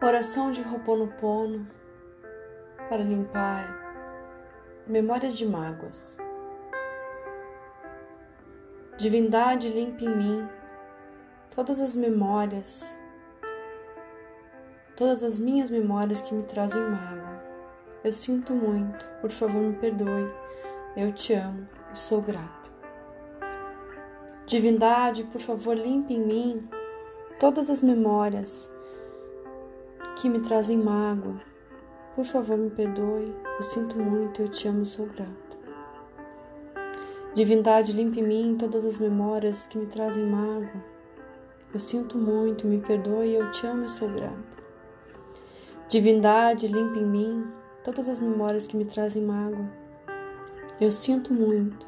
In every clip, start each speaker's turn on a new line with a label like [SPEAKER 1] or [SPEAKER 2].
[SPEAKER 1] Oração de Roponopono para limpar memórias de mágoas. Divindade limpe em mim todas as memórias, todas as minhas memórias que me trazem mágoa. Eu sinto muito, por favor me perdoe. Eu te amo e sou grato. Divindade, por favor, limpe em mim todas as memórias que me trazem mágoa. Por favor, me perdoe. Eu sinto muito, eu te amo e sou grata. Divindade, limpe em mim todas as memórias que me trazem mágoa. Eu sinto muito, me perdoe, eu te amo e sou grata. Divindade, limpe em mim todas as memórias que me trazem mágoa. Eu sinto muito.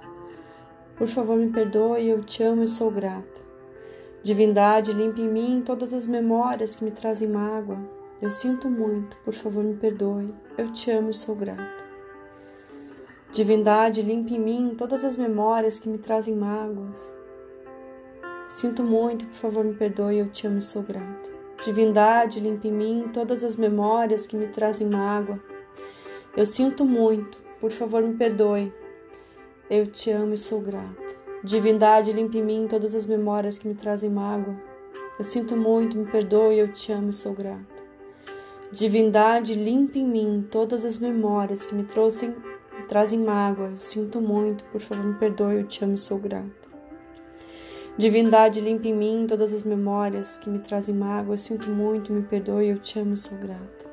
[SPEAKER 1] Por favor, me perdoe, eu te amo e sou grata. Divindade, limpe em mim todas as memórias que me trazem mágoa. Eu sinto muito, por favor me perdoe. Eu te amo e sou grata. Divindade, limpe em mim todas as memórias que me trazem mágoas. Sinto muito, por favor me perdoe. Eu te amo e sou grata. Divindade, limpe em mim todas as memórias que me trazem mágoa. Eu sinto muito, por favor me perdoe. Eu te amo e sou grata. Divindade, limpe em mim todas as memórias que me trazem mágoa. Eu sinto muito, me perdoe, eu te amo e sou grata. Divindade, limpe em mim todas as memórias que me trouxem, me trazem mágoa. Eu sinto muito, por favor, me perdoe, eu te amo e sou grata. Divindade, limpe em mim todas as memórias que me trazem mágoa. Eu sinto muito, me perdoe, eu te amo e sou grata.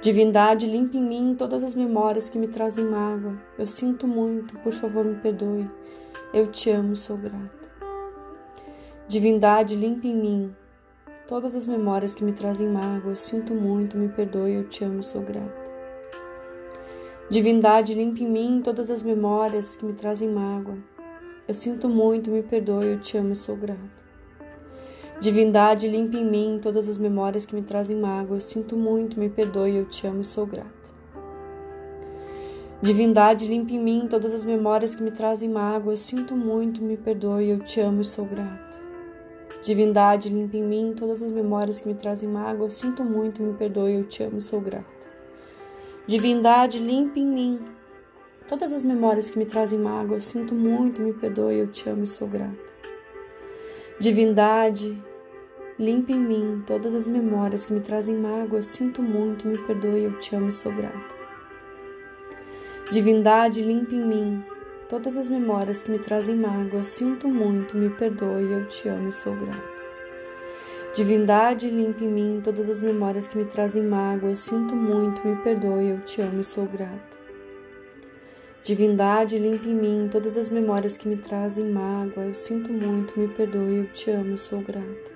[SPEAKER 1] Divindade, limpe em mim todas as memórias que me trazem mágoa. Eu sinto muito, por favor, me perdoe. Eu te amo e sou grata. Divindade, limpe em mim todas as memórias que me trazem mágoa. Eu sinto muito, me perdoe, eu te amo sou grata. Divindade, limpe em mim todas as memórias que me trazem mágoa. Eu sinto muito, me perdoe, eu te amo sou grata. Divindade, limpe em mim todas as memórias que me trazem mágoa. Eu sinto muito, me perdoe, eu te amo e sou grata. Divindade, limpe em mim todas as memórias que me trazem mágoa. Eu sinto muito, me perdoe, eu te amo e sou grata. Divindade, limpe em mim todas as memórias que me trazem mágoa. Eu sinto muito, me perdoe, eu te amo e sou grata. Divindade, limpe em mim todas as memórias que me trazem mágoa. Eu sinto muito, me perdoe, eu te amo e sou grata. Divindade, limpe em mim todas as memórias que me trazem mágoa. Eu sinto muito, me perdoe, eu te amo e sou grata. Divindade, limpe em mim todas as memórias que me trazem mágoa. Sinto muito, me perdoe, eu te amo e sou grata. Divindade, limpe em mim todas as memórias que me trazem mágoa. Sinto muito, me perdoe, eu te amo e sou grata. Divindade, limpe em mim todas as memórias que me trazem mágoa. Eu sinto muito, me perdoe, eu te amo e sou grata.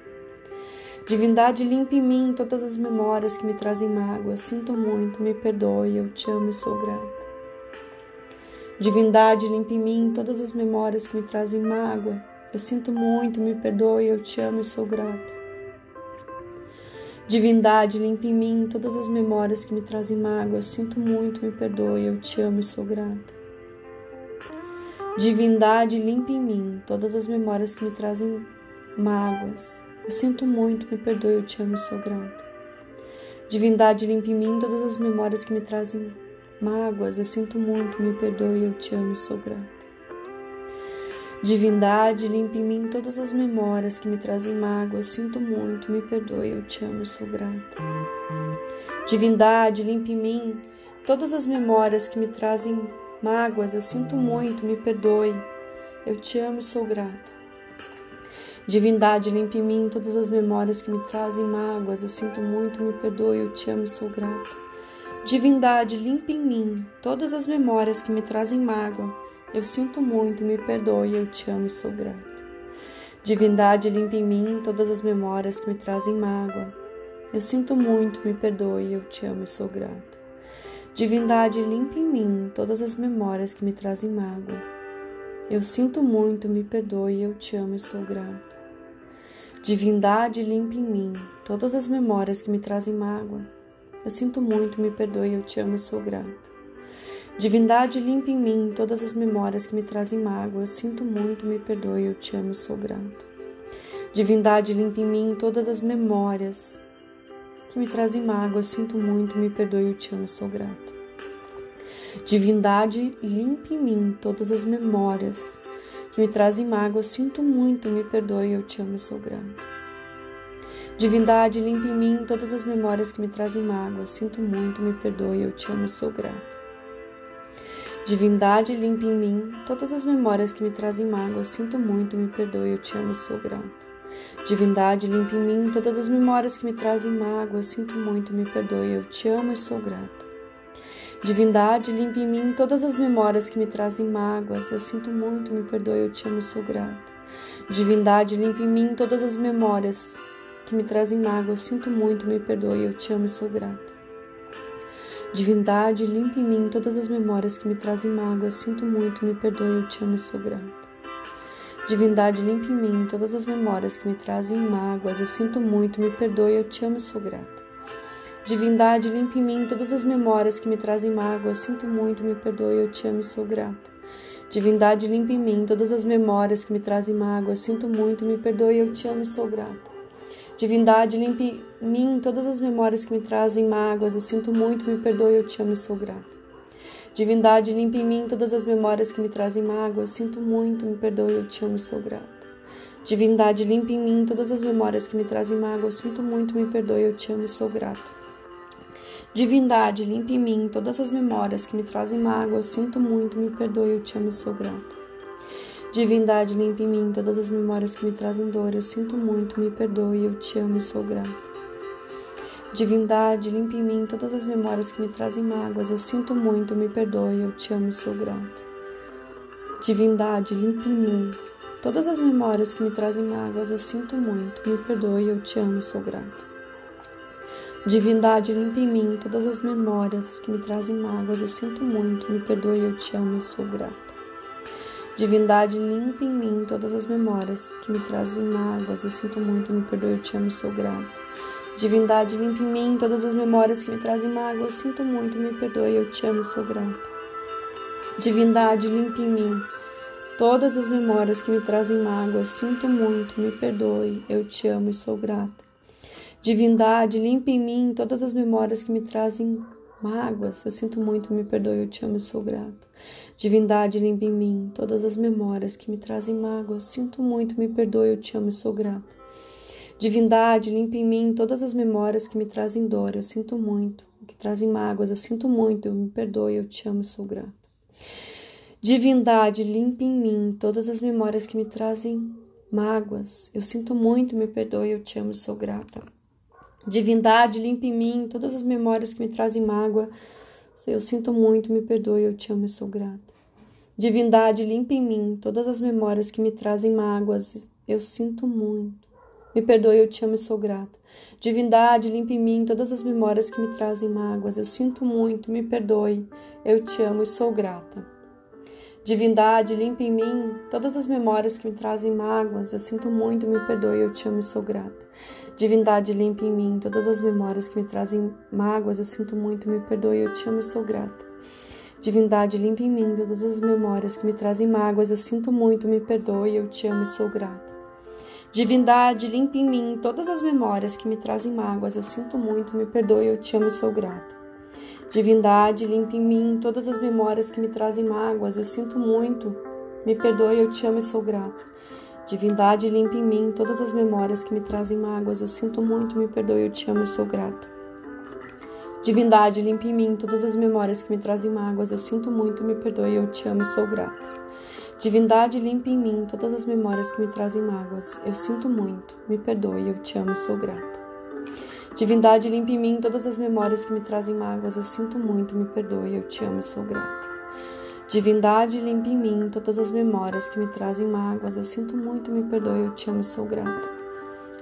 [SPEAKER 1] Divindade, limpe em mim todas as memórias que me trazem mágoa. Eu sinto muito, me perdoe, eu te amo e sou grata. Divindade, limpe em mim todas as memórias que me trazem mágoa. Eu sinto muito, me perdoe, eu te amo e sou grata. Divindade, limpe em mim todas as memórias que me trazem mágoa. Eu sinto muito, me perdoe, eu te amo e sou grata. Divindade, limpe em mim todas as memórias que me trazem mágoas. Eu sinto muito, me perdoe, eu te amo e sou grata. Divindade, limpe em mim todas as memórias que me trazem mágoas, eu sinto muito, me perdoe, eu te amo sou grata. Divindade, limpe em mim todas as memórias que me trazem mágoa, eu sinto muito, me perdoe, eu te amo sou grata. Divindade, limpe em mim todas as memórias que me trazem mágoas, eu sinto muito, me perdoe, eu te amo sou grata. Divindade, limpe em mim todas as memórias que me trazem mágoas, eu sinto muito, me perdoe, eu te amo sou grata. Divindade, limpe em mim todas as memórias que me trazem mágoa. Eu sinto muito, me perdoe, eu te amo e sou grato. Divindade, limpe em mim todas as memórias que me trazem mágoa. Eu sinto muito, me perdoe, eu te amo e sou grato. Divindade, limpe em mim todas as memórias que me trazem mágoa. Eu sinto muito, me perdoe, eu te amo e sou grato. Divindade, limpe em mim todas as memórias que me trazem mágoa. Eu sinto muito, me perdoe, eu te amo e sou grata. Divindade, limpe em mim todas as memórias que me trazem mágoa. Eu sinto muito, me perdoe, eu te amo e sou grata. Divindade, limpe em mim todas as memórias que me trazem mágoa, eu sinto muito, me perdoe, eu te amo, sou grato. Divindade, limpe em mim todas as memórias que me trazem mágoa, eu sinto muito, me perdoe, eu te amo, sou grato. Divindade, limpe em mim todas as memórias que me trazem mágoa, sinto muito, me perdoe, eu te amo, sou grato. Divindade, limpe em mim todas as memórias que me trazem mágoa, sinto muito, me perdoe, eu te amo, sou grato. Divindade, limpe em mim todas as memórias que me trazem mágoa. Sinto muito, me perdoe, eu te amo e sou grata. Divindade, limpe em mim todas as memórias que me trazem mágoas. Eu sinto muito, me perdoe, eu te amo e sou grata. Divindade, limpe em mim todas as memórias que me trazem mágoa. Sinto muito, me perdoe, eu te amo e sou grata. Divindade, limpe em mim todas as memórias que me trazem mágoa. Sinto muito, me perdoe, eu te amo e sou grata. Divindade, limpe em mim todas as memórias que me trazem mágoas. Eu sinto muito, me perdoe, eu te amo e sou grata. Divindade, limpe em mim todas as memórias que me trazem mágoa. Eu sinto muito, me perdoe, eu te amo e sou grata. Divindade, limpe em mim todas as memórias que me trazem mágoa. Eu sinto muito, me perdoe, eu te amo e sou grata. Divindade, limpe em mim todas as memórias que me trazem mágoas. Eu sinto muito, me perdoe, eu te amo e sou grata. Divindade, limpe em mim todas as memórias que me trazem mágoa. Eu sinto muito, me perdoe, eu te amo e sou grata. Divindade, limpe em mim todas as memórias que me trazem mágoa. Eu sinto muito, me perdoe, eu te amo e sou grata. Divindade, limpe em mim todas as memórias que me trazem mágoa. Eu sinto muito, me perdoe, eu te amo e sou grata. Divindade, limpe em mim todas as memórias que me trazem dor. Eu sinto muito, me perdoe, eu te amo e sou grata. Divindade, limpe em mim todas as memórias que me trazem mágoas. Eu sinto muito, me perdoe, eu te amo e sou grata. Divindade, limpe em mim todas as memórias que me trazem mágoas. Eu sinto muito, me perdoe, eu te amo e sou grata. Divindade, limpe em mim todas as memórias que me trazem mágoas. Eu sinto muito, me perdoe, eu te amo e sou grata. Divindade, limpe em mim todas as memórias que me trazem mágoas. Eu sinto muito, me perdoe, eu te amo sou grata. Divindade, limpe em mim todas as memórias que me trazem mágoa. Eu sinto muito, me perdoe, eu te amo e sou grata. Divindade, limpe em mim todas as memórias que me trazem mágoa. Eu sinto muito, me perdoe, eu te amo e sou grata. Divindade, limpe em mim todas as memórias que me trazem mágoas. Eu sinto muito, me perdoe, eu te amo e sou grata. Divindade, limpe em mim todas as memórias que me trazem mágoa. Eu sinto muito, me perdoe, eu te amo e sou grata. Divindade, limpe em mim todas as memórias que me trazem dor, eu sinto muito, que trazem mágoas, eu sinto muito, me perdoe, eu te amo e sou grata. Divindade, limpe em mim todas as memórias que me trazem mágoas, eu sinto muito, me perdoe, eu te amo e sou grata. Divindade, limpe em mim todas as memórias que me trazem mágoa, eu sinto muito, me perdoe, eu te amo e sou grata. Divindade, limpe em mim todas as memórias que me trazem mágoas, eu sinto muito. Me perdoe, eu te amo e sou grata. Divindade, limpe em mim todas as memórias que me trazem mágoas. Eu sinto muito, me perdoe, eu te amo e sou grata. Divindade, limpe em mim todas as memórias que me trazem mágoas. Eu sinto muito, me perdoe, eu te amo e sou grata. Divindade, limpe em mim todas as memórias que me trazem mágoas. Eu sinto muito, me perdoe, eu te amo e sou grata. Divindade, limpe em mim todas as memórias que me trazem mágoas. Eu sinto muito, me perdoe, eu te amo e sou grata. Divindade, limpe em mim todas as memórias que me trazem mágoas. Eu sinto muito, me perdoe, eu te amo e sou grata. Divindade, limpe em mim todas as memórias que me trazem mágoas. Eu sinto muito, me perdoe, eu te amo e sou grata. Divindade, limpe em mim todas as memórias que me trazem mágoas. Eu sinto muito, me perdoe, eu te amo e sou grata. Divindade, limpe em mim todas as memórias que me trazem mágoas. Eu sinto muito, me perdoe, eu te amo e sou grata. Divindade, limpe em mim todas as memórias que me trazem mágoas. Eu sinto muito, me perdoe, eu te amo e sou grata. Divindade, limpe em mim todas as memórias que me trazem mágoas. Eu sinto muito, me perdoe, eu te amo e sou grata. Divindade, limpe em mim todas as memórias que me trazem mágoas. Eu sinto muito, me perdoe, eu te amo e sou grata.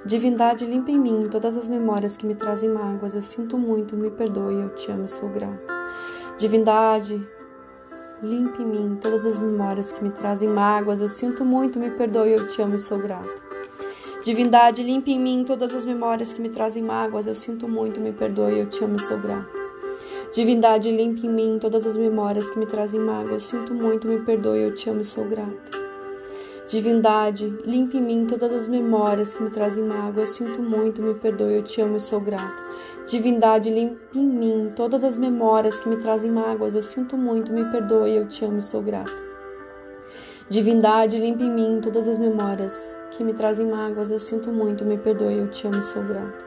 [SPEAKER 1] Divindade, limpe em mim todas as memórias que me trazem mágoas. Eu sinto muito, me perdoe, eu te amo e sou grata. Divindade, Limpe em mim todas as memórias que me trazem mágoas. Eu sinto muito, me perdoe, eu te amo e sou grato. Divindade, limpe em mim todas as memórias que me trazem mágoas. Eu sinto muito, me perdoe, eu te amo e sou grato. Divindade, limpe em mim todas as memórias que me trazem mágoas. Eu sinto muito, me perdoe, eu te amo e sou grato. Divindade, limpe em mim todas as memórias que me trazem mágoa. Eu sinto muito, me perdoe, eu te amo e sou grata. Divindade, limpe em mim todas as memórias que me trazem mágoas. Eu sinto muito, me perdoe, eu te amo e sou grata. Divindade, limpe em mim todas as memórias que me trazem mágoas. Eu sinto muito, me perdoe, eu te amo e sou grata.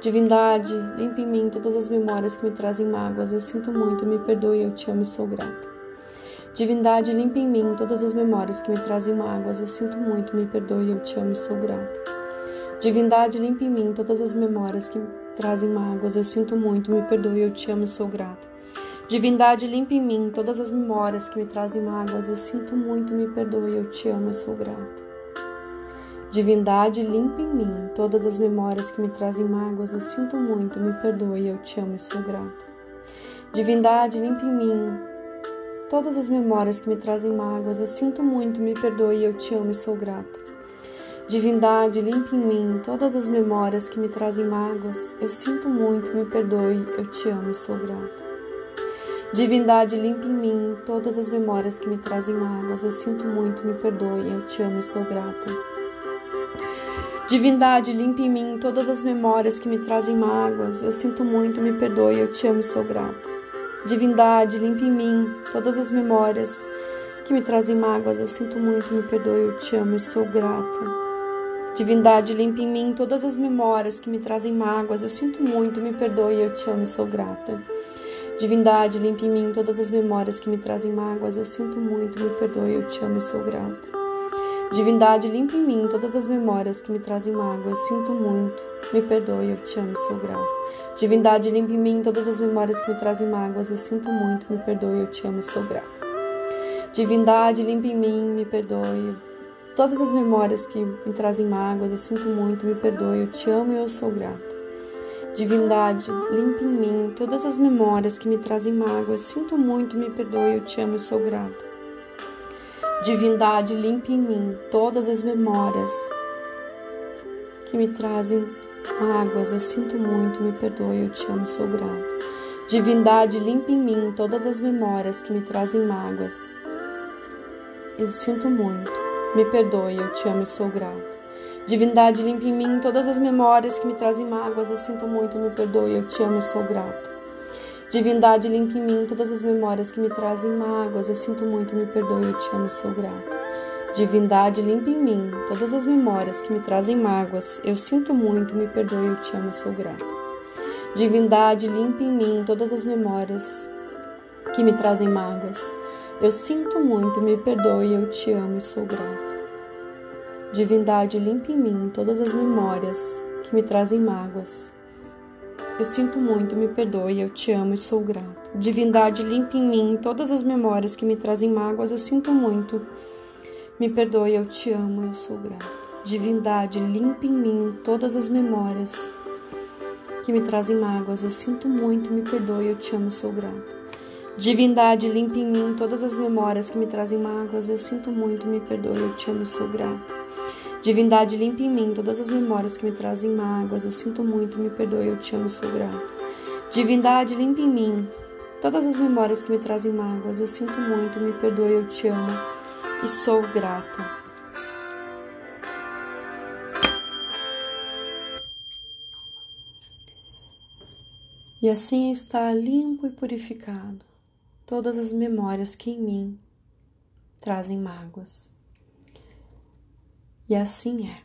[SPEAKER 1] Divindade, limpe em mim todas as memórias que me trazem mágoas. Eu sinto muito, me perdoe, eu te amo e sou grata. Divindade, limpe em mim todas as memórias que me trazem mágoas. Eu sinto muito, me perdoe, eu te amo e sou grata. Divindade, limpe em mim todas as memórias que me trazem mágoas. Eu sinto muito, me perdoe, eu te amo e sou grata. Divindade, limpe em mim todas as memórias que me trazem mágoas. Eu sinto muito, me perdoe, eu te amo e sou grata. Divindade, limpe em mim todas as memórias que me trazem mágoas. Eu sinto muito, me perdoe, eu te amo e sou grata. Divindade, limpe em mim todas as memórias que me trazem mágoas. Eu sinto muito, me perdoe, eu te amo e sou grata. Divindade, limpe em mim todas as memórias que me trazem mágoas. Eu sinto muito, me perdoe, eu te amo e sou grata. Divindade, limpe em mim todas as memórias que me trazem mágoas. Eu sinto muito, me perdoe, eu te amo e sou grata. Divindade, limpe em mim todas as memórias que me trazem mágoas. Eu sinto muito, me perdoe, eu te amo e sou grata. Divindade, limpe em mim todas as memórias que me trazem mágoas. Eu sinto muito, me perdoe, eu te amo e sou grata. Divindade, limpe em mim todas as memórias que me trazem mágoas. Eu sinto muito, me perdoe, eu te amo e sou grata. Divindade, limpe em mim todas as memórias que me trazem mágoas. Eu sinto muito, me perdoe, eu te amo e sou grata. Divindade, limpe em mim todas as memórias que me trazem mágoa. Eu sinto muito. Me perdoe, eu te amo e sou grata. Divindade, limpe em mim todas as memórias que me trazem mágoas. Eu sinto muito. Me perdoe, eu te amo e sou grata. Divindade, limpe em mim, me perdoe. Todas as memórias que me trazem mágoas, eu sinto muito, me perdoe, eu te amo e eu sou grata. Divindade, limpe em mim todas as memórias que me trazem mágoas, sinto muito, me perdoe, eu te amo e sou grata. Divindade, limpe em mim todas as memórias que me trazem mágoas. Eu sinto muito, me perdoe, eu te amo, sou grata. Divindade, limpe em mim todas as memórias que me trazem mágoas. Eu sinto muito, me perdoe, eu te amo e sou grata. Divindade, limpe em mim todas as memórias que me trazem mágoas. Eu sinto muito, me perdoe, eu te amo e sou grata. Divindade, limpe em mim todas as memórias que me trazem mágoas. Eu sinto muito, me perdoe, eu te amo, sou grato. Divindade, limpe em mim todas as memórias que me trazem mágoas. Eu sinto muito, me perdoe, eu te amo, sou grata. Divindade, limpe em mim todas as memórias que me trazem mágoas. Eu sinto muito, me perdoe, eu te amo e sou grato. Divindade, limpe em mim todas as memórias que me trazem mágoas. Eu sinto muito, me perdoe, eu te amo e sou grato. Divindade, limpe em mim todas as memórias que me trazem mágoas. Eu sinto muito, me perdoe, eu te amo e eu sou grato. Divindade, limpe em mim todas as memórias que me trazem mágoas. Eu sinto muito, me perdoe, eu te amo e sou grato. Divindade, limpe em mim todas as memórias que me trazem mágoas. Eu sinto muito, me perdoe, eu te amo sou grato. Divindade, limpe em mim todas as memórias que me trazem mágoas. Eu sinto muito, me perdoe, eu te amo, sou grato. Divindade, limpe em mim todas as memórias que me trazem mágoas. Eu sinto muito, me perdoe, eu te amo e sou grata. E assim está limpo e purificado todas as memórias que em mim trazem mágoas. E assim é.